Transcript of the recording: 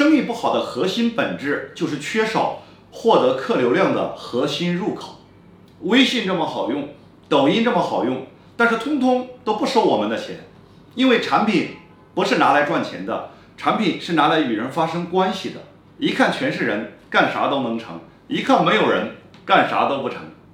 生意不好的核心本质就是缺少获得客流量的核心入口。微信这么好用抖音这么好用但是通通都不收我们的钱。因为产品不是拿来赚钱的产品是拿来与人发生关系的。一看全是人干啥都能成。一看没有人干啥都不成。